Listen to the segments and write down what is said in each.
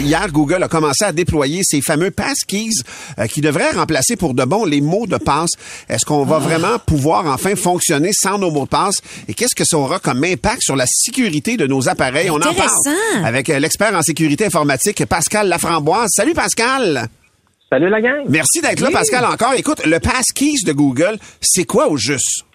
Hier, Google a commencé à déployer ces fameux passkeys euh, qui devraient remplacer pour de bon les mots de passe. Est-ce qu'on va vraiment pouvoir enfin fonctionner sans nos mots de passe? Et qu'est-ce que ça aura comme impact sur la sécurité de nos appareils? On en parle avec euh, l'expert en sécurité informatique, Pascal Laframboise. Salut Pascal! Salut la gang. Merci d'être là, Pascal, encore. Écoute, le passkeys de Google, c'est quoi au juste?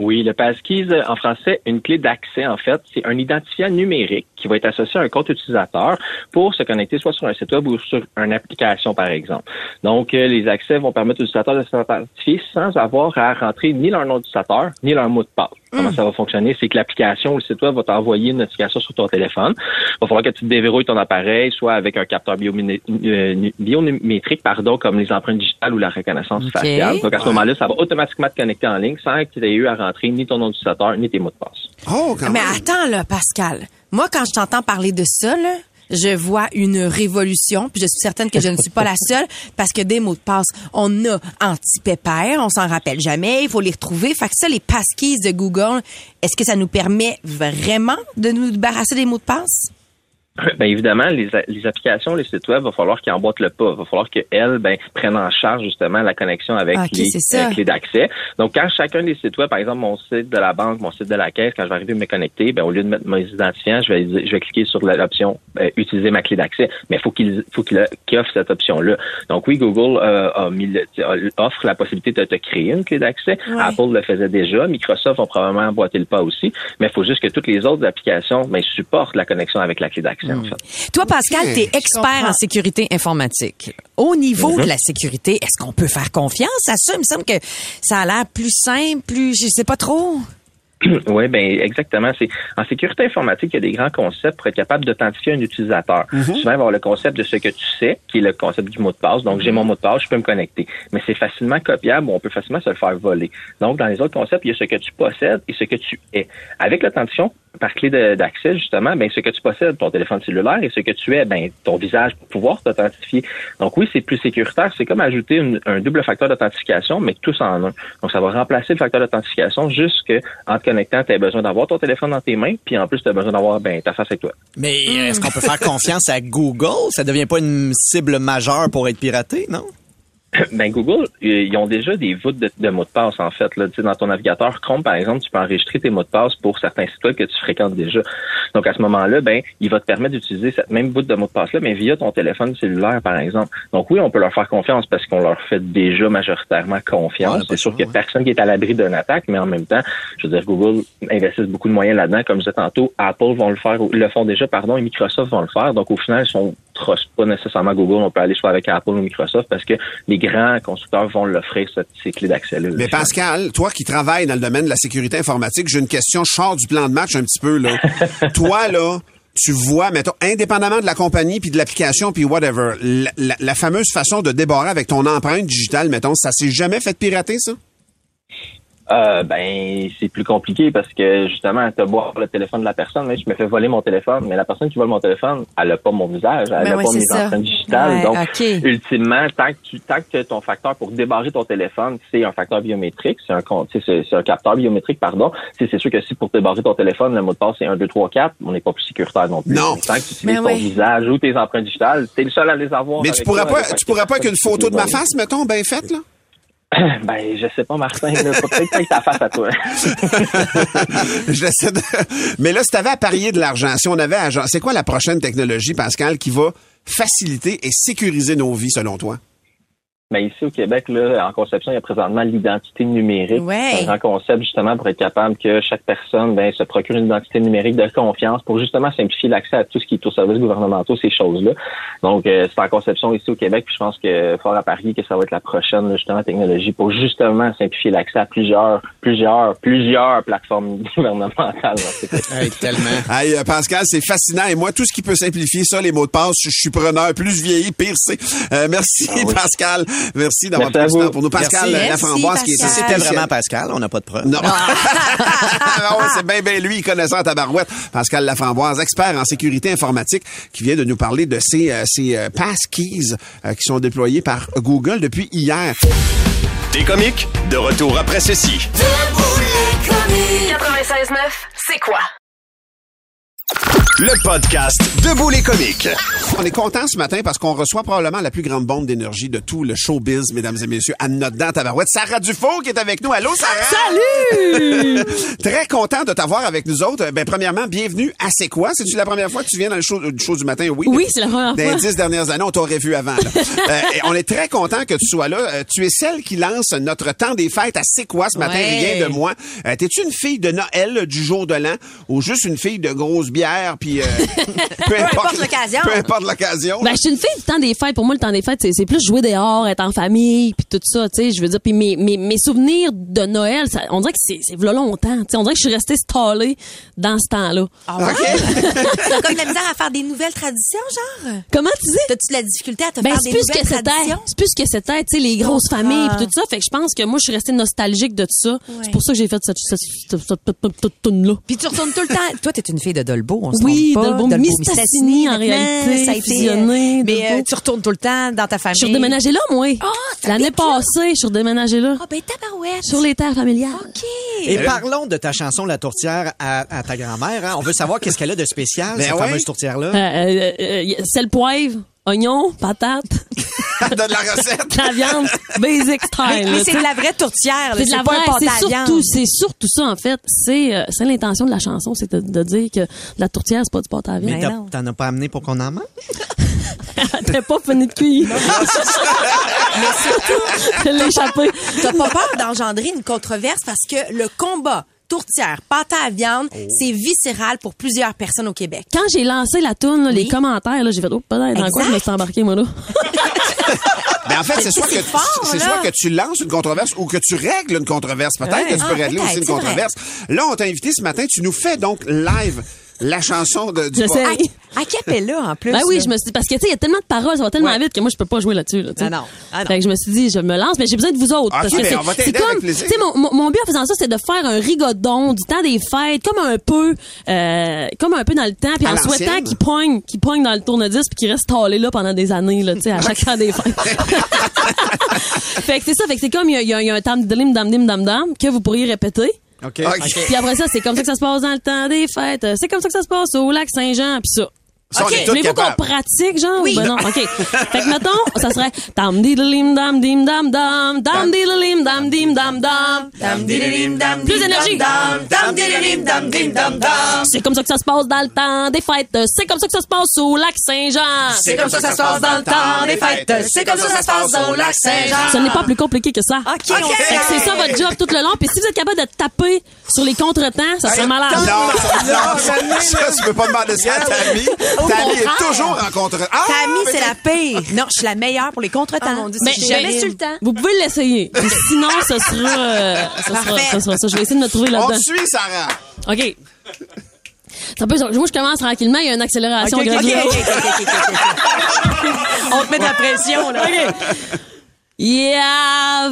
Oui, le passkeys, euh, en français, une clé d'accès, en fait, c'est un identifiant numérique qui va être associé à un compte utilisateur pour se connecter soit sur un site web ou sur une application, par exemple. Donc, euh, les accès vont permettre aux utilisateurs de s'identifier sans avoir à rentrer ni leur nom d'utilisateur, ni leur mot de passe. Comment ça va fonctionner? C'est que l'application ou le site web va t'envoyer une notification sur ton téléphone. Il va falloir que tu déverrouilles ton appareil, soit avec un capteur euh, biométrique, pardon, comme les empreintes digitales ou la reconnaissance faciale. Donc, à ce moment-là, ça va automatiquement te connecter en ligne sans que tu aies eu à rentrer ni ton nom d'utilisateur, ni tes mots de passe. Oh, quand Mais même. attends, là, Pascal. Moi, quand je t'entends parler de ça, là, je vois une révolution, puis je suis certaine que je ne suis pas la seule, parce que des mots de passe, on a anti-pépère, on s'en rappelle jamais, il faut les retrouver. Fait que ça, les passkeys de Google, est-ce que ça nous permet vraiment de nous débarrasser des mots de passe? Bien évidemment, les, les applications, les sites web, va falloir qu'ils emboîtent le pas. va falloir qu'elles ben, prennent en charge justement la connexion avec Ok, les c'est ça. euh, clés d'accès. Donc, quand chacun des sites web, par exemple mon site de la banque, mon site de la caisse, quand je vais arriver à me connecter, ben, au lieu de mettre mes identifiants, je vais, je vais cliquer sur l'option euh, utiliser ma clé d'accès. Mais il faut qu'il faut qu'il offre cette option-là. Donc oui, Google euh, a mis le- offre la possibilité de te créer une clé d'accès. Ouais. Apple le faisait déjà. Microsoft va probablement emboîter le pas aussi. Mais il faut juste que toutes les autres applications ben, supportent la connexion avec la clé d'accès, en fait. Toi, Pascal, t'es je expert en sécurité informatique. Au niveau de la sécurité, est-ce qu'on peut faire confiance à ça? Il me semble que ça a l'air plus simple, plus, je sais pas trop. Oui, ben exactement. C'est en sécurité informatique, il y a des grands concepts pour être capable d'authentifier un utilisateur. Souvent, il va y avoir le concept de ce que tu sais, qui est le concept du mot de passe. Donc, j'ai mon mot de passe, je peux me connecter. Mais c'est facilement copiable ou on peut facilement se le faire voler. Donc, dans les autres concepts, il y a ce que tu possèdes et ce que tu es. Avec l'authentification par clé d'accès, justement, ben ce que tu possèdes, ton téléphone cellulaire, et ce que tu es, ben ton visage pour pouvoir t'authentifier. Donc oui, c'est plus sécuritaire. C'est comme ajouter une- un double facteur d'authentification, mais tous en un. Donc ça va remplacer le facteur d'authentification juste que en te connectant, tu as besoin d'avoir ton téléphone dans tes mains, puis en plus, tu as besoin d'avoir ben, ta face avec toi. Mais est-ce qu'on peut faire confiance à Google? Ça devient pas une cible majeure pour être piraté, non? Ben Google, euh, ils ont déjà des voûtes de, de mots de passe en fait. Là. Tu sais, dans ton navigateur Chrome, par exemple, tu peux enregistrer tes mots de passe pour certains sites web que tu fréquentes déjà. Donc à ce moment-là, ben il va te permettre d'utiliser cette même voûte de mots de passe là, mais via ton téléphone cellulaire, par exemple. Donc oui, on peut leur faire confiance parce qu'on leur fait déjà majoritairement confiance. Ouais, C'est sûr qu'il n'y a ouais. personne qui est à l'abri d'une attaque, mais en même temps, je veux dire, Google investissent beaucoup de moyens là-dedans. Comme je disais tantôt, Apple vont le faire, le font déjà, pardon, et Microsoft vont le faire. Donc au final, si on trosse pas nécessairement Google, on peut aller soit avec Apple ou Microsoft parce que les grands constructeurs vont l'offrir ces clés d'accès-là. Mais Pascal, toi qui travailles dans le domaine de la sécurité informatique, j'ai une question, je sors du plan de match un petit peu, là. toi, là, tu vois, mettons, indépendamment de la compagnie puis de l'application puis whatever, la, la- la fameuse façon de débarrer avec ton empreinte digitale, mettons, ça s'est jamais fait pirater, ça? Euh, ben, c'est plus compliqué parce que justement, tu boire le téléphone de la personne, mais je me fais voler mon téléphone, mais la personne qui vole mon téléphone, elle a pas mon visage, elle Ben a oui, pas mes ça. empreintes digitales. Ouais, Donc, ultimement, tant que tu, tant que ton facteur pour débarrer ton téléphone, c'est un facteur biométrique, c'est un compte, c'est, c'est un capteur biométrique, pardon. C'est, c'est sûr que si pour débarrer ton téléphone, le mot de passe c'est 1, 2, 3, 4, on n'est pas plus sécuritaire non plus. Non. Tant que tu utilises Mais ton ouais. visage ou tes empreintes digitales, t'es le seul à les avoir. Mais avec tu pourrais toi, pas, avec tu pourrais pas avec une photo de ma face, mettons, bien faite, là? Ben, je sais pas, Martin, peut-être pas que face à toi. Mais là, si t'avais à parier de l'argent, si on avait à... C'est quoi la prochaine technologie, Pascal, qui va faciliter et sécuriser nos vies, selon toi? Mais ici au Québec, là, en conception, il y a présentement l'identité numérique. Ouais. C'est un grand concept justement pour être capable que chaque personne ben, se procure une identité numérique de confiance pour justement simplifier l'accès à tout ce qui est aux services gouvernementaux, ces choses-là. Donc, euh, c'est en conception ici au Québec, puis je pense que fort à parier que ça va être la prochaine là, justement technologie pour justement simplifier l'accès à plusieurs, plusieurs, plusieurs plateformes gouvernementales. Hey, tellement. Hey, euh, Pascal, c'est fascinant. Et moi, tout ce qui peut simplifier ça, les mots de passe, je suis preneur. Plus je vieillis, pire c'est. Euh, merci, Ah oui. Pascal. Merci d'avoir pris temps pour nous. Pascal Merci. Laframboise, qui est ici. C'était vraiment Pascal, on n'a pas de preuve. Non. Ah c'est bien, bien lui, connaissant à tabarouette. Pascal Laframboise, expert en sécurité informatique, qui vient de nous parler de ces, euh, ces euh, passkeys euh, qui sont déployés par Google depuis hier. Des comiques, de retour après ceci. Debout les comiques. 96.9, c'est quoi? Le podcast Debout les comiques. On est content ce matin parce qu'on reçoit probablement la plus grande bombe d'énergie de tout le showbiz, mesdames et messieurs, à notre dent tabarouette. Sarah Dufault qui est avec nous. Allô, Sarah? Salut! Très content de t'avoir avec nous autres. Ben, premièrement, bienvenue à C'est quoi? C'est-tu la première fois que tu viens dans le show, du show du matin? Oui. Oui, c'est la première Dans fois. les dix dernières années, on t'aurait vu avant. là. Euh, et on est très content que tu sois là. Euh, tu es celle qui lance notre temps des fêtes à C'est quoi ce matin? Ouais. Rien de moins. Euh, T'es-tu une fille de Noël euh, du jour de l'an ou juste une fille de grosse bière puis euh, peu importe l'occasion. Peu importe l'occasion. Ben, je suis une fille du temps des fêtes. Pour moi, le temps des fêtes, c'est, plus jouer dehors, être en famille, puis tout ça, tu sais. Je veux dire, puis mes, mes, mes souvenirs de Noël, ça, on dirait que c'est, longtemps. Tu sais, on dirait que je suis restée stallée dans ce temps-là. Ah ouais? T'as comme de la misère à faire des nouvelles traditions, genre? Comment tu dis? T'as-tu de la difficulté à te Ben, faire des plus nouvelles que traditions? C'est plus ce que c'était, tu sais, les grosses familles puis tout ça. Fait que je pense que moi, je suis restée nostalgique de tout ça. C'est pour ça que j'ai fait cette, cette, cette, cette, cette, cette tune-là. Puis tu retournes tout le temps. Toi, t'es une fille de Dolbeau, on se Oui, trompe pas. Dolbeau, Mistassini, en réalité, ça a été, fusionné, euh, Mais euh, tu retournes tout le temps dans ta famille. Je suis redéménagée là, moi. Ah, L'année passée, je suis redéménagée là. Ah, ben tabarouette. Sur les terres familiales. OK. Et parlons de ta chanson La tourtière à, à ta grand-mère. hein. On veut savoir qu'est-ce qu'elle a de spécial, Ben cette ouais. fameuse tourtière-là. Euh, euh, euh, y a sel, poivre, oignon, patate, Donne la recette. la viande, basic style. Mais, mais c'est de la vraie tourtière. là. C'est de la vraie, pâte c'est à viande. surtout, c'est surtout ça en fait. C'est, euh, c'est l'intention de la chanson, c'est de, de dire que la tourtière c'est pas du pâte à Mais viande. t'as- non. t'en as pas amené pour qu'on en mange? T'as pas fini de cuire. Je l'ai échappé. T'as pas peur d'engendrer une controverse parce que le combat tourtière, pâte à viande, Oh. c'est viscéral pour plusieurs personnes au Québec. Quand j'ai lancé la toune, là, les commentaires, là, j'ai fait oh peut-être dans quoi je me Exact. suis embarqué moi là. Mais en fait, c'est soit, que, c'est fort, c'est là. soit que tu lances une controverse ou que tu règles une controverse. Peut-être Ouais. que tu peux Ah, régler aussi une vrai. controverse. Là, on t'a invité ce matin. Tu nous fais donc live la chanson de, du J'essaie. À capella, en plus. Ben oui, là. je me suis dit, parce que tu sais, il y a tellement de paroles, ça va tellement Ouais. vite que moi je peux pas jouer là-dessus. Là, tu sais. Ah non, ah non. Fait que je me suis dit, je me lance, mais j'ai besoin de vous autres. Ok, parce que ben, c'est- comme, tu sais, mon, mon, but en faisant ça, c'est de faire un rigodon du temps des fêtes, comme un peu, euh, comme un peu dans le temps, puis À en souhaitant qu'il pogne, qu'il pogne dans le tourne-disque puis qu'il reste talé là pendant des années, là, tu sais, à chaque temps des fêtes. fait que c'est ça, fait que c'est comme il y a, il y a- il y a un tam dim dam dim dam dam que vous pourriez répéter. OK. OK. Puis après ça, c'est comme ça que ça se passe dans le temps des fêtes. C'est comme ça que ça se passe au lac Saint-Jean, puis ça. Ça, tous Mais il faut qu'on pratique, genre? Oui. Ben non, OK. fait que, mettons, ça serait dam diddlim dam dim dam dam dam diddlim dam dim dam dam Dam, dididim, dam, Plus d'énergie. dam, dam, dam, dim, dam, dam. C'est comme ça que ça se passe dans le temps des fêtes. C'est comme ça que ça se passe au lac Saint-Jean. C'est comme ça que ça se passe dans le temps des fêtes. C'est comme ça que ça se passe au lac Saint-Jean. Ce n'est pas plus compliqué que ça. OK, Fait que c'est ça votre job tout le long. Puis si vous êtes capable de taper sur les contretemps, ça serait malade. Non, ça, non, ça, ça, tu peux pas demander ça à Tammy. Tammy est toujours en contre. Ah, Tammy, mais c'est la pire. Non, je suis la meilleure pour les contretemps. Mais j'ai jamais su le temps. Vous pouvez l'essayer. Sinon, ce sera, euh, ce sera, Parfait. ce sera ça. Je vais essayer de me trouver On là-dedans. te suit, Sarah. OK. C'est un peu, moi, je commence tranquillement. Il y a une accélération OK, OK, OK. OK, OK, OK, OK. On te met de la pression, là. Y'a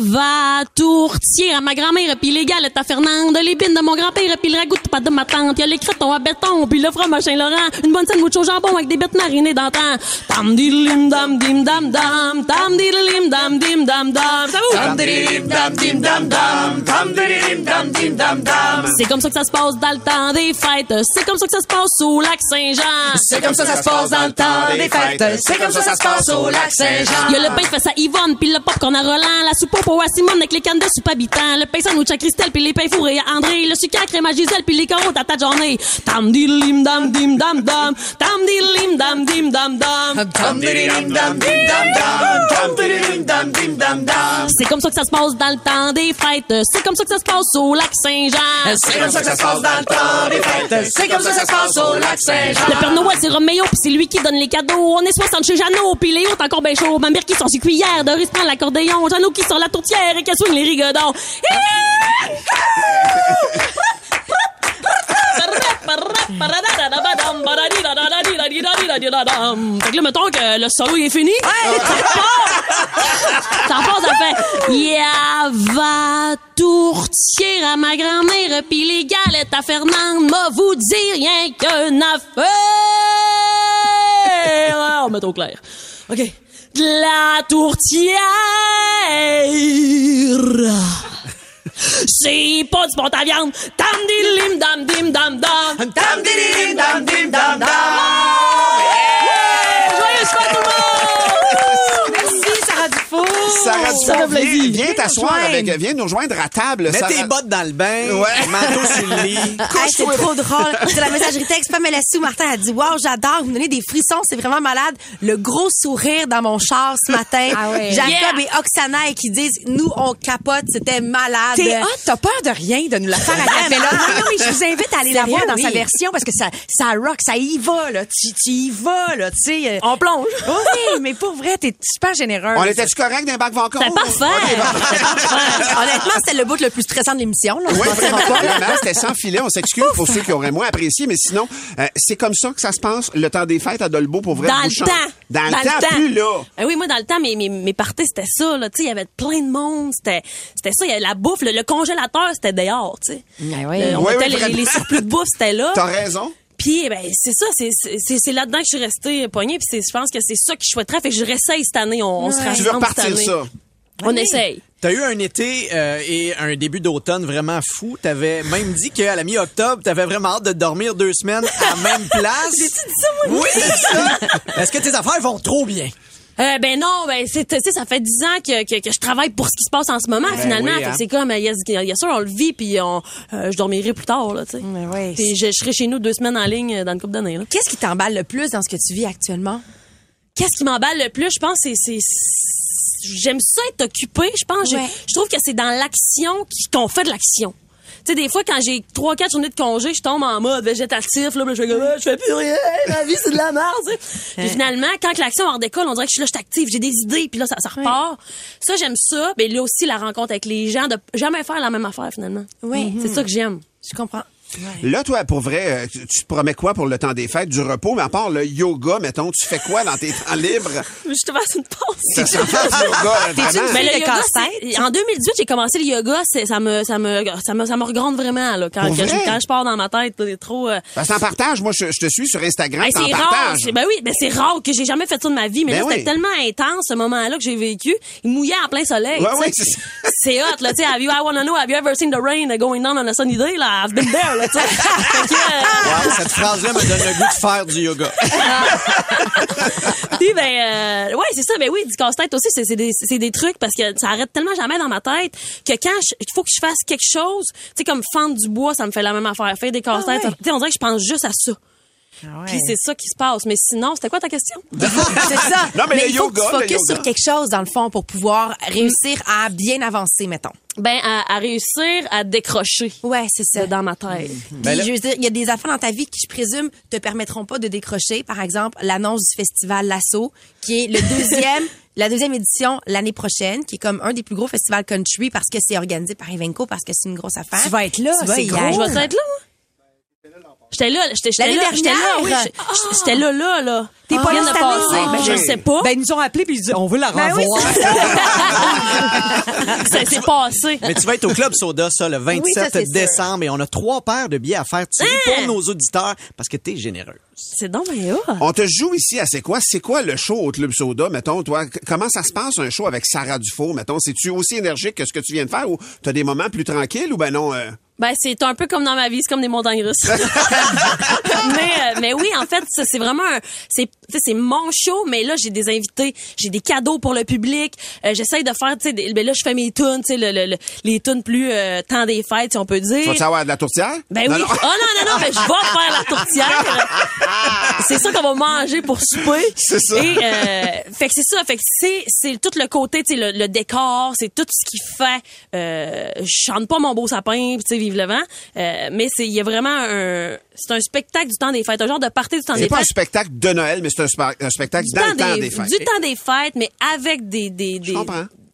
tourtière à ma grand-mère, puis les galettes à Fernande, les bines de mon grand-père, puis le ragoût de pâte de ma tante. Y'a les crotons à béton, puis le fromage Saint-Laurent. Une bonne sandwich au jambon avec des bêtes marinées d'antan. Tam diddlim dam dim dam dam. Tam diddlim dam dim dam dam. Ça vous? Dam, dim, dam, dam. Dam, dididim, dam, dim, dam, dam. C'est comme ça que ça se passe dans le temps des fêtes. C'est comme ça que ça se passe au lac Saint-Jean. C'est comme ça que ça se passe dans le temps des fêtes. C'est comme ça que ça se passe au lac Saint-Jean. Il y a le pain face à Yvonne, puis le popcorn à Roland, la soupe à Simone avec les cannes de soupe habitant, le pain sandwich à Christelle, puis les pains fourrés à André, le sucre à crème à Gisèle, puis les carottes à ta journée. Tam diddlim dam dim dam dam, tam diddlim dam dim dam dam. Dam, dididim, dam, dim, dam, dam. Dam, dididim, dam, dim, dam, dam. C'est comme ça que ça se passe dans le temps des fêtes. C'est comme ça que ça se passe au lac Saint-Jean. C'est comme ça que ça se passe dans le temps des fêtes. C'est comme ça que ça se passe au lac Saint-Jean. Le Père Noël, c'est Roméo, puis c'est lui qui donne les cadeaux. On est 60 chez Jeannot, puis Léo est encore bien chaud. Ma mère qui sort ses cuillères, Doris prend l'accordéon. Jeannot qui sort la tourtière et qui swing les rigodons. Fait que là, mettons que le solo est fini. Ça repart. Ça repart, ça fait Yeah, va tourtière à ma grand-mère, pis les galettes à Fernande, m'a vous dire rien qu'une affaire. On met au clair. OK. La tourtière. C'est pas du bon à viande. Dam dilim dam dim dam dam. Dam dim dam dam. Joyeux soir tout le monde! Merci, Sarah Sarah fait viens, viens t'asseoir avec, viens nous rejoindre à table. Mets Sarah. tes bottes dans le bain, Ouais. manteau sur le lit. Hey, c'est trop drôle. C'est la messagerie texte. Pamela Sou Martin a dit Wow, j'adore, vous me donnez des frissons, c'est vraiment malade. Le gros sourire dans mon char ce matin. Ah ouais. Jacob Yeah. et Oksana qui disent Nous, on capote, c'était malade. T'es hot, t'as peur de rien de nous la faire à Capella. Non, non, mais je vous invite à aller la voir dans oui. sa version parce que ça, ça rock, ça y va, là. Tu, tu y vas, là, tu sais. euh. On plonge. Oui, mais pour vrai, t'es super généreux. On était-tu correct d'un bac? C'est parfait. Honnêtement, c'était le bout le plus stressant de l'émission. Oui, vraiment, c'était sans filet. On s'excuse pour ceux qui auraient moins apprécié, mais sinon, euh, c'est comme ça que ça se passe le temps des fêtes à Dolbeau pour vrai. Dans le temps. Dans, le temps, plus là. Ah oui, moi, dans le temps, mes, mes, mes parties, c'était ça, là. Tu sais, il y avait plein de monde. C'était, c'était ça. Il y avait la bouffe. Le, le congélateur, c'était dehors, tu sais. Ouais. Euh, on mettait ouais, les, les surplus de bouffe, c'était là. T'as raison. Puis, ben, c'est ça, c'est, c'est, là-dedans que je suis restée poignée. Puis c'est, je pense que c'est ça que je souhaiterais. Fait que je réessaye cette année. On, on se Tu veux cette repartir année. ça. On essaye. T'as eu un été euh, et un début d'automne vraiment fou. T'avais même dit qu'à la mi-octobre, t'avais vraiment hâte de dormir deux semaines à la même place. J'ai-tu dit ça, moi? Oui, c'est ça. Est-ce que tes affaires vont trop bien? Euh, ben non, ben c'est tu sais, ça fait dix ans que, que, que je travaille pour ce qui se passe en ce moment finalement. oui, hein. c'est comme il y a, il y a sûr on le vit puis on euh, je dormirai plus tard là, tu sais. Mais ouais, Puis je, je serai chez nous deux semaines en ligne euh, dans une couple d'années là. Qu'est-ce qui t'emballe le plus dans ce que tu vis actuellement? Qu'est-ce qui m'emballe le plus, je pense c'est j'aime ça être occupé, je pense Ouais. je trouve que c'est dans l'action qu'on fait de l'action. Tu sais, des fois, quand j'ai trois, quatre journées de congé, je tombe en mode végétatif, là, je fais comme, Ah, je fais plus rien, la vie, c'est de la merde. Puis finalement, quand l'action en décolle, on dirait que je suis là, je suis active, j'ai des idées, puis là, ça, ça repart. Ça, j'aime ça. Mais là aussi, la rencontre avec les gens, de jamais faire la même affaire, finalement. Oui. C'est ça que j'aime. Je comprends. Là, toi, pour vrai, euh, tu tu te promets quoi pour le temps des fêtes? Du repos, mais à part le yoga, mettons, tu fais quoi dans tes temps libres? Je te fasse une pause. Ça s'en fait du yoga, vraiment? Mais le yoga, en 2018, j'ai commencé le yoga, c'est- ça me, ça me, ça me, ça me regronde vraiment, là. Quand, que je, vrai? quand je pars dans ma tête, c'est trop, euh, Parce partages. Moi, je, je te suis sur Instagram, t'en c'est rare. Ben oui, ben c'est rare que j'ai jamais fait ça de ma vie. Mais Ben là, c'était oui. tellement intense, ce moment-là, que j'ai vécu. Il mouillait en plein soleil. Ouais, c'est hot, là. Tu sais, have you, I wanna know, have you ever seen the rain going down on a sunny day? Là, I've been there, là, tu sais. Fait que, euh, Wow, cette phrase-là me donne le goût de faire du yoga. Puis ben euh, ouais c'est ça ben oui du casse-tête aussi c'est des des trucs parce que ça arrête tellement jamais dans ma tête que quand il faut que je fasse quelque chose tu sais comme fendre du bois ça me fait la même affaire faire des casse-têtes Ah ouais. tu sais on dirait que je pense juste à ça Ah ouais. puis c'est ça qui se passe mais sinon c'était quoi ta question? C'est ça. Non, mais le il faut yoga, que tu focuses sur quelque chose, dans le fond, pour pouvoir réussir à bien avancer, mettons. ben à, à réussir à décrocher Ouais, c'est ça. dans ma tête Puis, Ben là- je veux dire, il y a des affaires dans ta vie qui, je présume, te permettront pas de décrocher. Par exemple, l'annonce du festival Lasso, qui est le deuxième, la deuxième édition l'année prochaine, qui est comme un des plus gros festivals country parce que c'est organisé par Evenco, parce que c'est une grosse affaire. Tu vas être là, Tu vas c'est gros. je vais être là moi J'étais là, j'étais là, j'étais là, oui, j'étais là là là. T'es pas Vient là de cette année? passer. Ben je Ok. sais pas. Ben, ils nous ont appelés puis ils disent, on veut la Ben oui, revoir. ça s'est passé. Mais tu vas être au Club Soda, ça, le 27 Oui, ça, décembre, et on a trois paires de billets à faire tirer Hein? pour nos auditeurs parce que t'es généreuse. C'est donc ben hot. On te joue ici à C'est quoi? C'est quoi le show au Club Soda, mettons, toi? Comment ça se passe, un show avec Sarah Dufault, mettons? C'est-tu aussi énergique que ce que tu viens de faire ou t'as des moments plus tranquilles ou ben non? euh? Ben c'est un peu comme dans ma vie, c'est comme des montagnes russes. mais euh, mais oui, en fait, ça, c'est vraiment un- c'est c'est mon show, mais là j'ai des invités, j'ai des cadeaux pour le public. Euh, J'essaye de faire tu sais ben là je fais mes tunes, tu sais le, le- le- les tunes plus euh, temps des fêtes, si on peut dire. Tu avoir de la tourtière? Ben Non, oui. non. Oh non, non, non, mais je vais faire la tourtière. c'est ça qu'on va manger pour souper. C'est ça. Et, euh, fait que c'est ça. Fait que c'est, c'est tout le côté, tu sais, le, le décor, c'est tout ce qui fait, euh, je chante pas mon beau sapin, tu sais, vive le vent. Euh, mais c'est, il y a vraiment un, c'est un spectacle du temps des fêtes, un genre de party du temps C'est des pas un fêtes. spectacle de Noël, mais c'est un, un spectacle Du dans temps le temps des, des fêtes. du temps des fêtes, mais avec des, des, des.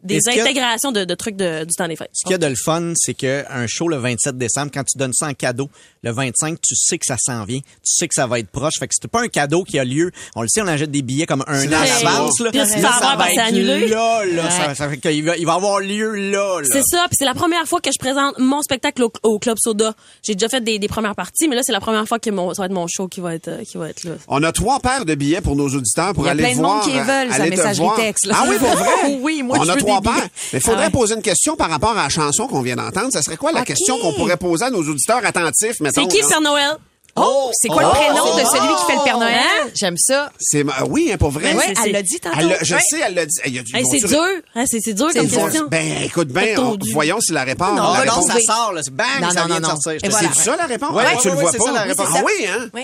Des intégrations de, de trucs de- du temps des fêtes. Ce qu'il y a de le fun, c'est qu'un show le 27 décembre, quand tu donnes ça en cadeau, le 25, tu sais que ça s'en vient. Tu sais que ça va être proche. Fait que c'est pas un cadeau qui a lieu. On le sait, on achète des billets comme un an à Hey. l'avance. là. Ça va être annulé. là, là. Ouais. Ça, ça fait qu'il va, il va avoir lieu là, là. C'est ça, puis c'est la première fois que je présente mon spectacle au, au Club Soda. J'ai déjà fait des, des premières parties, mais là, c'est la première fois que mon, ça va être mon show qui va être, euh, qui va être là. On a trois paires de billets pour nos auditeurs pour Il y a aller plein de voir. monde qui veulent, sa aller messagerie voir. texte, là. Ah oui, pour vrai? Oui, moi, On je a veux trois paires. Mais il faudrait Ah ouais. poser une question par rapport à la chanson qu'on vient d'entendre. Ça serait quoi la question qu'on pourrait poser à nos auditeurs attentifs, mettons? C'est qui? Père Noël? Oh, c'est quoi Oh! le prénom de celui qui fait le Père Noël? Hein? J'aime ça. C'est, oui, hein, pour vrai. Ben ouais, elle l'a dit tantôt. Elle je Ouais. sais, elle l'a dit. Il y a du- Hey, ils c'est dur. Hein, c'est, dur comme question. Ben, écoute bien, T'as on- voyons si la réponse. Non, la ben non, réponse- ça sort, là. Bang, Non, ça non, vient non, de non. sortir. voilà. C'est ça la réponse? Ouais, ouais, tu le vois c'est pas. ça, la réponse. Ah oui, hein?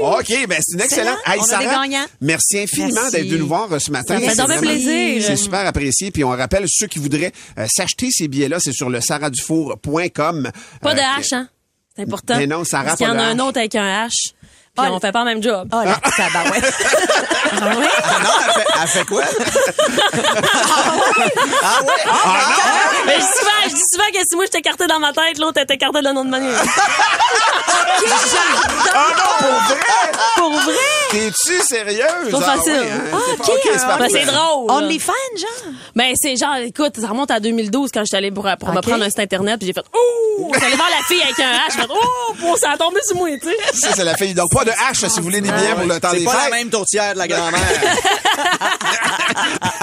Oui. OK, ben c'est une excellente. Excellent. On a des gagnants. Merci infiniment d'être venu nous voir euh, ce matin. Ça fait C'est donc bien vraiment- plaisir. C'est super apprécié. Puis on rappelle ceux qui voudraient euh, s'acheter ces billets-là, c'est sur le saradufour.com. Pas de Euh, H, hein? C'est important. Mais non, Sarah, Parce qu'il y pas en de a un H. autre avec un H. Puis Oh, on fait pas le même job. Oh, la tabarouette. Ah non, elle fait, elle fait quoi? Mais je dis souvent, je dis souvent que si moi j'étais écarté dans ma tête, l'autre était écarté de l'autre manière. Ah non, pour vrai? Pour vrai? T'es-tu sérieuse? Trop Ah facile. ouais, hein? Ah, C'est pas- ok, OK, c'est ah. Ben, c'est drôle. là. OnlyFans, genre? Ben, c'est genre, écoute, ça remonte à 2012 quand j'étais allée pour, pour me Ok. prendre un site internet puis j'ai fait, ouh! J'allais voir la fille avec un H, j'ai fait, ouh! Bon, ça a tombé sur moi, tu sais. Ça, c'est la fille. Donc, pas de H si vous voulez des billets pour le temps C'est des pas la fêtes. même tourtière de la grand-mère. Elle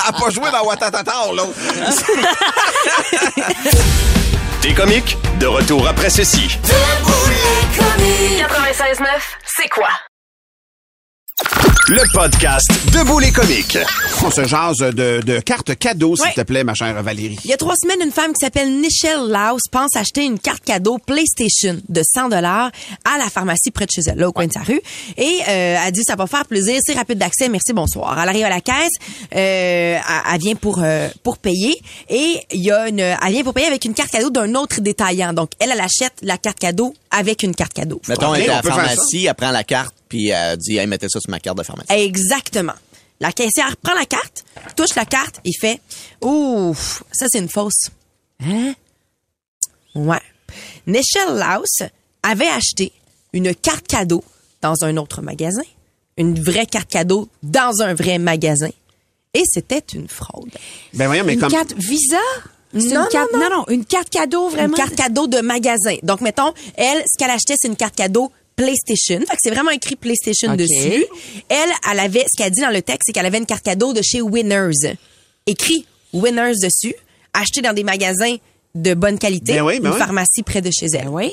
a pas joué dans Watatata, l'autre. T'es comique? De retour après ceci. Debout les comiques. 96.9, c'est quoi? Le podcast Debout les comiques. On se jase de, de cartes cadeaux, s'il Ouais. te plaît, ma chère Valérie. Il y a trois semaines, une femme qui s'appelle Nichelle Laus pense acheter une carte cadeau PlayStation de 100 dollars à la pharmacie près de chez elle, là, au coin de sa rue. Et euh, elle dit, ça va faire plaisir, c'est rapide d'accès, merci, bonsoir. Elle arrive à la caisse, euh, elle, elle vient pour euh, pour payer et il y a une, elle vient pour payer avec une carte cadeau d'un autre détaillant. Donc, elle, elle achète la carte cadeau avec une carte cadeau. Mettons, elle est à la pharmacie, elle prend la carte, puis elle dit, hey, mettez ça sur ma carte de pharmacie. Exactement. La caissière prend la carte, touche la carte et fait Ouf, ça c'est une fausse. Hein? Ouais. Nichelle Laus avait acheté une carte cadeau dans un autre magasin, une vraie carte cadeau dans un vrai magasin, et c'était une fraude. Ben voyons, mais Une comme... carte Visa? C'est Non, une carte, non, non, non, une carte cadeau, vraiment. Une carte cadeau de magasin. Donc, mettons, elle, ce qu'elle achetait, c'est une carte cadeau PlayStation. Fait que c'est vraiment écrit PlayStation dessus. Elle, elle avait, ce qu'elle dit dans le texte, c'est qu'elle avait une carte cadeau de chez Winners. Écrit Winners dessus, acheté dans des magasins de bonne qualité, Ben oui, ben une oui. pharmacie près de chez elle. Oui.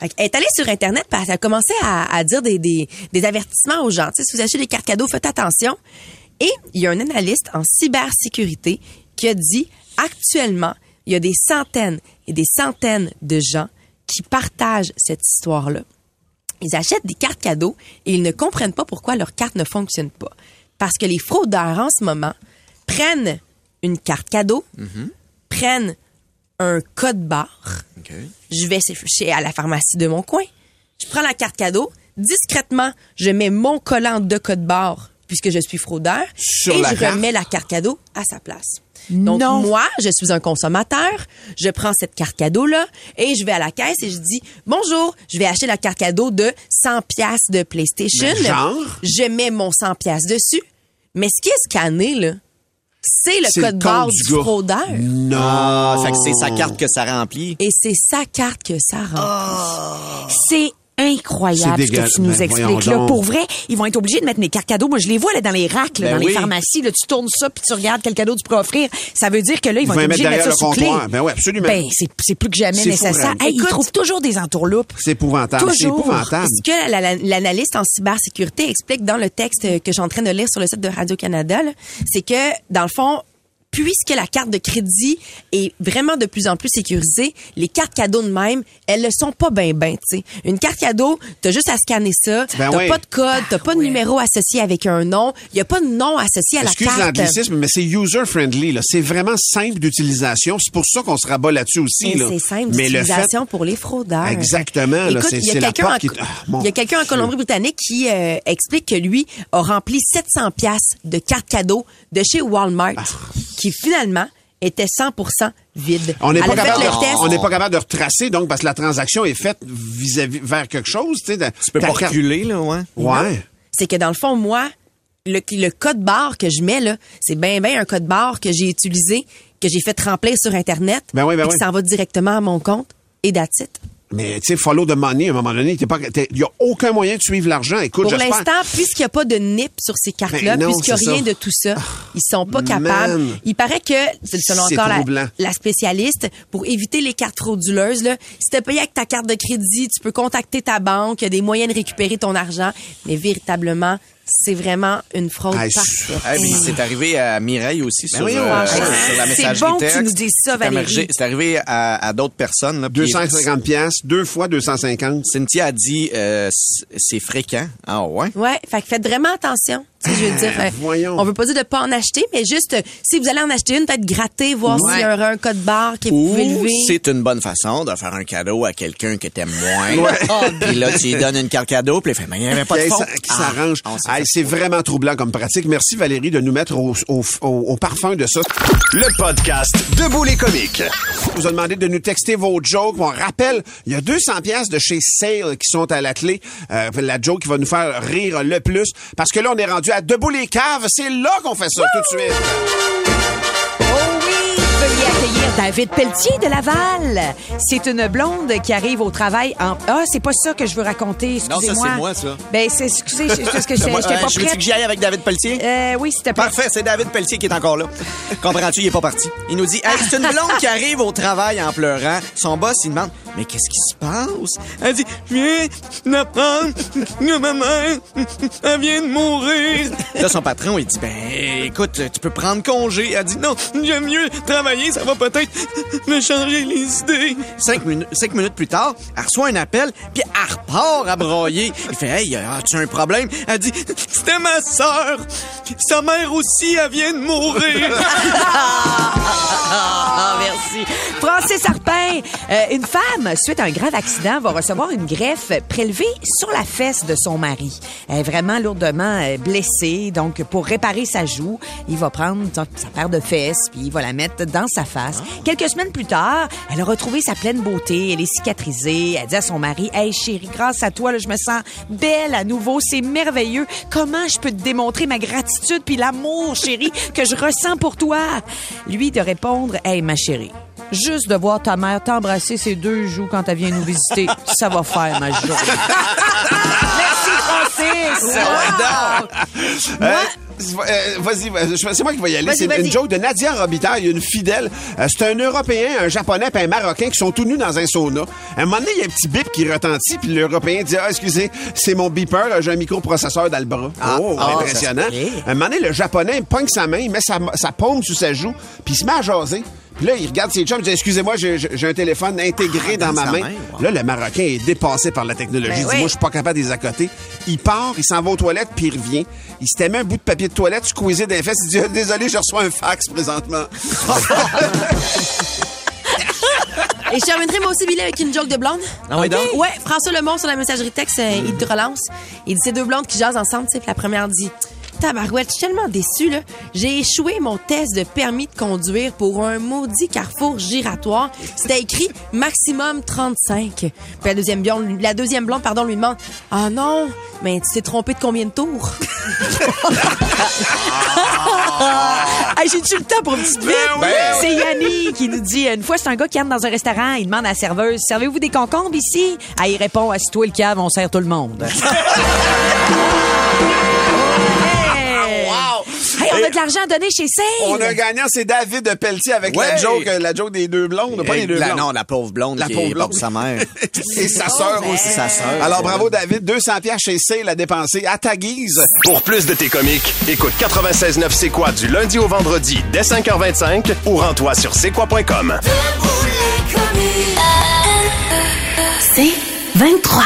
Fait elle est allée sur Internet, puis elle a commencé à, à dire des, des, des avertissements aux gens. Tu sais, si vous achetez des cartes cadeaux, faites attention. Et il y a un analyste en cybersécurité qui a dit, actuellement, il y a des centaines et des centaines de gens qui partagent cette histoire-là. Ils achètent des cartes cadeaux et ils ne comprennent pas pourquoi leur carte ne fonctionne pas. Parce que les fraudeurs en ce moment prennent une carte cadeau, prennent un code barre. Je vais chez à la pharmacie de mon coin. Je prends la carte cadeau. Discrètement, je mets mon collant de code barre puisque je suis fraudeur Sur et je carte. remets la carte cadeau à sa place. Donc Non. moi, je suis un consommateur, je prends cette carte cadeau là et je vais à la caisse et je dis bonjour, je vais acheter la carte cadeau de 100 pièces de PlayStation. Mais genre? Je mets mon 100 pièces dessus. Mais ce qui est scanné là, c'est le C'est code le barre du, fraudeur. Non. Ah, fait que c'est sa carte que ça remplit. Et c'est sa carte que ça rend. C'est incroyable ce que tu nous Ben, expliques là. donc. Pour vrai, ils vont être obligés de mettre des cartes cadeaux. Moi, je les vois là dans les racks, là, Ben dans oui. les pharmacies. Là, tu tournes ça puis tu regardes quel cadeau tu peux offrir. Ça veut dire que là, ils Ils vont vont être obligés de mettre ça sous clé. Ben ouais, absolument. Ben, c'est plus que jamais C'est nécessaire. ils trouvent toujours des entourloupes. C'est épouvantable. C'est Toujours. épouvantable. Ce que la- la- l'analyste en cybersécurité explique dans le texte que je suis en train de lire sur le site de Radio-Canada, c'est que, dans le fond, puisque la carte de crédit est vraiment de plus en plus sécurisée, les cartes cadeaux de même, elles le sont pas ben ben, tu sais. Une carte cadeau, t'as juste à scanner ça, Ben t'as oui. pas de code, t'as pas de ouais. numéro associé avec un nom, il y a pas de nom associé à la Excuse carte. l'anglicisme, mais c'est user-friendly. là. C'est vraiment simple d'utilisation. C'est pour ça qu'on se rabat là-dessus aussi. Là. c'est simple Mais le fait... d'utilisation pour les fraudeurs. Exactement, là, Écoute, c'est- il y a c'est la quelqu'un porte en- qui- Ah, y a quelqu'un en. Colombie-Britannique qui euh, explique que lui a rempli 700 pièces de cartes cadeaux de chez Walmart. Qui finalement était 100% vide. On n'est pas, capable le de, test. on n'est pas capable de retracer, donc, parce que la transaction est faite vis-à-vis vers quelque chose. Tu sais, de- Tu peux pas reculer, là, ouais. Ouais. c'est que dans le fond, moi, le, le code barre que je mets, là, c'est bien, bien un code barre que j'ai utilisé, que j'ai fait remplir sur Internet, Ben oui, ben oui. qui s'en va directement à mon compte, et it. Mais, tu sais, follow the money, à un moment donné, il n'y a aucun moyen de suivre l'argent. Écoute, Pour l'instant, puisqu'il n'y a pas de NIP sur ces cartes-là, Ben non, puisqu'il n'y a rien ça. de tout ça, ils sont pas Man. capables. Il paraît que, selon encore la, spécialiste, pour éviter les cartes frauduleuses, là, si tu payé avec ta carte de crédit, tu peux contacter ta banque, il y a des moyens de récupérer ton argent, mais véritablement, c'est vraiment une fraude Ah, parfaite. Ah, c'est arrivé à Mireille aussi sur, oui, euh, ouais. sur la C'est messagerie bon que tu texte. nous dises ça, C'est Valérie. C'est arrivé à, à d'autres personnes. Là, puis 250 pièces, deux fois 250. Cynthia a dit euh, c'est fréquent. Ah ouais? Ouais, fait que faites vraiment attention. Tu sais, je veux dire, euh, voyons. on veut pas dire de pas en acheter, mais juste euh, si vous allez en acheter une, peut-être gratter, voir Ouais. s'il y a un, un code barre qui est Ou plus élevé. c'est une bonne façon de faire un cadeau à quelqu'un que t'aimes moins. Puis là, tu lui donnes une carte cadeau, puis il fait, mais il n'y avait pas de fond. qui s'arrange. Ah, c'est vraiment troublant comme pratique. Merci Valérie de nous mettre au, au, au- au parfum de ça. Le podcast Debout les comiques. On vous a demandé de nous texter vos jokes. On rappelle, il y a 200 pièces de chez Sale qui sont à la clé. Euh, la joke qui va nous faire rire le plus. Parce que là, on est rendu à Debout les caves. C'est là qu'on fait ça tout de suite. Oh oui! Veuillez accueillir David Pelletier de Laval. C'est une blonde qui arrive au travail en... Ah, c'est pas ça que je veux raconter, Non, ça, excusez-moi. c'est moi, ça. Ben, c'est... Excusez, c'est parce que j'étais euh, pas je veux prête. que j'y aille avec David Pelletier? Euh, oui, s'il te plaît. Parfait, c'est David Pelletier qui est encore là. Comprends-tu, il est pas parti. Il nous dit, hey, c'est une blonde qui arrive au travail en pleurant. Son boss, il demande, mais qu'est-ce qui se passe? Elle dit, je viens d'apprendre que ma mère, elle vient de mourir. Là, son patron, il dit, ben, écoute, tu peux prendre congé. Elle dit, non, j'aime mieux travailler, ça va peut-être me changer les idées. Cinq, minutes, cinq minutes plus tard, elle reçoit un appel, puis elle repart à broyer. Il fait, hey, as-tu un problème? Elle dit, c'était ma sœur. Sa mère aussi, elle vient de mourir. Ah, merci. Francis Arpin, euh, une femme, suite à un grave accident, va recevoir une greffe prélevée sur la fesse de son mari. Elle est vraiment lourdement euh, blessée, donc pour réparer sa joue, il va prendre sa sa paire de fesses, puis il va la mettre dans sa face. Quelques semaines plus tard, elle a retrouvé sa pleine beauté, elle est cicatrisée, elle dit à son mari, « Hey chérie, grâce à toi, là, je me sens belle à nouveau, c'est merveilleux. Comment je peux te démontrer ma gratitude puis l'amour, chérie, que je ressens pour toi? » Lui de répondre, « Hey ma chérie, Juste de voir ta mère t'embrasser ses deux joues quand elle vient nous visiter, ça va faire ma journée. Merci, Francis! Wow! Euh, euh, vas-y, c'est moi qui vais y aller. C'est une joke de Nadia Robitaille, une fidèle. Euh, c'est un Européen, un Japonais puis un Marocain qui sont tous nus dans un sauna. À un moment donné, il y a un petit bip qui retentit, puis l'Européen dit « Ah, excusez, c'est mon beeper, j'ai un microprocesseur dans le bras. oh, ah, impressionnant. À un moment donné, le Japonais il pogne sa main, il met sa, sa paume sous sa joue, puis il se met à jaser. Puis là, il regarde ses chums, il dit Excusez-moi, j'ai un téléphone intégré dans, dans ma main. main, wow. Là, le Marocain est dépassé par la technologie. Ben il dit oui. Moi, je suis pas capable de les accoter. Il part, il s'en va aux toilettes, puis il revient. Il s'était mis un bout de papier de toilette, squeezé d'un fesses. Il dit Ah, Désolé, je reçois un fax présentement. Et je terminerai moi aussi, Billy, avec une joke de blonde. Ah oui, donc? Ouais, François Lemont sur la messagerie texte, euh, il te relance. Il dit c'est deux blondes qui jasent ensemble, tu sais, puis la première dit Tabarouette, je suis tellement déçue, là. J'ai échoué mon test de permis de conduire pour un maudit carrefour giratoire. C'était écrit maximum 35. Puis la deuxième blonde, la deuxième blonde, pardon, lui demande Ah non, mais tu t'es trompé de combien de tours? Hey, J'ai-tu le temps pour une petite vite? Ben oui. C'est Yanni qui nous dit une fois, c'est un gars qui entre dans un restaurant, il demande à la serveuse Servez-vous des concombres ici? Ah, il répond Assis-toi le cave, on sert tout le monde. A de l'argent à donner chez Sale! On a un gagnant, c'est David Pelletier avec la joke, euh, la joke des deux blondes, pas les deux la, blondes. non, la pauvre blonde La qui pauvre est blonde. sa mère. Et sa sœur ben. aussi. Sa sœur. Alors, bravo, David. 200 pièces chez Sale à dépenser à ta guise. Pour plus de tes comiques, écoute 96.9 C'est quoi du lundi au vendredi dès 5h25 ou rends-toi sur c'est quoi.com. C'est 23.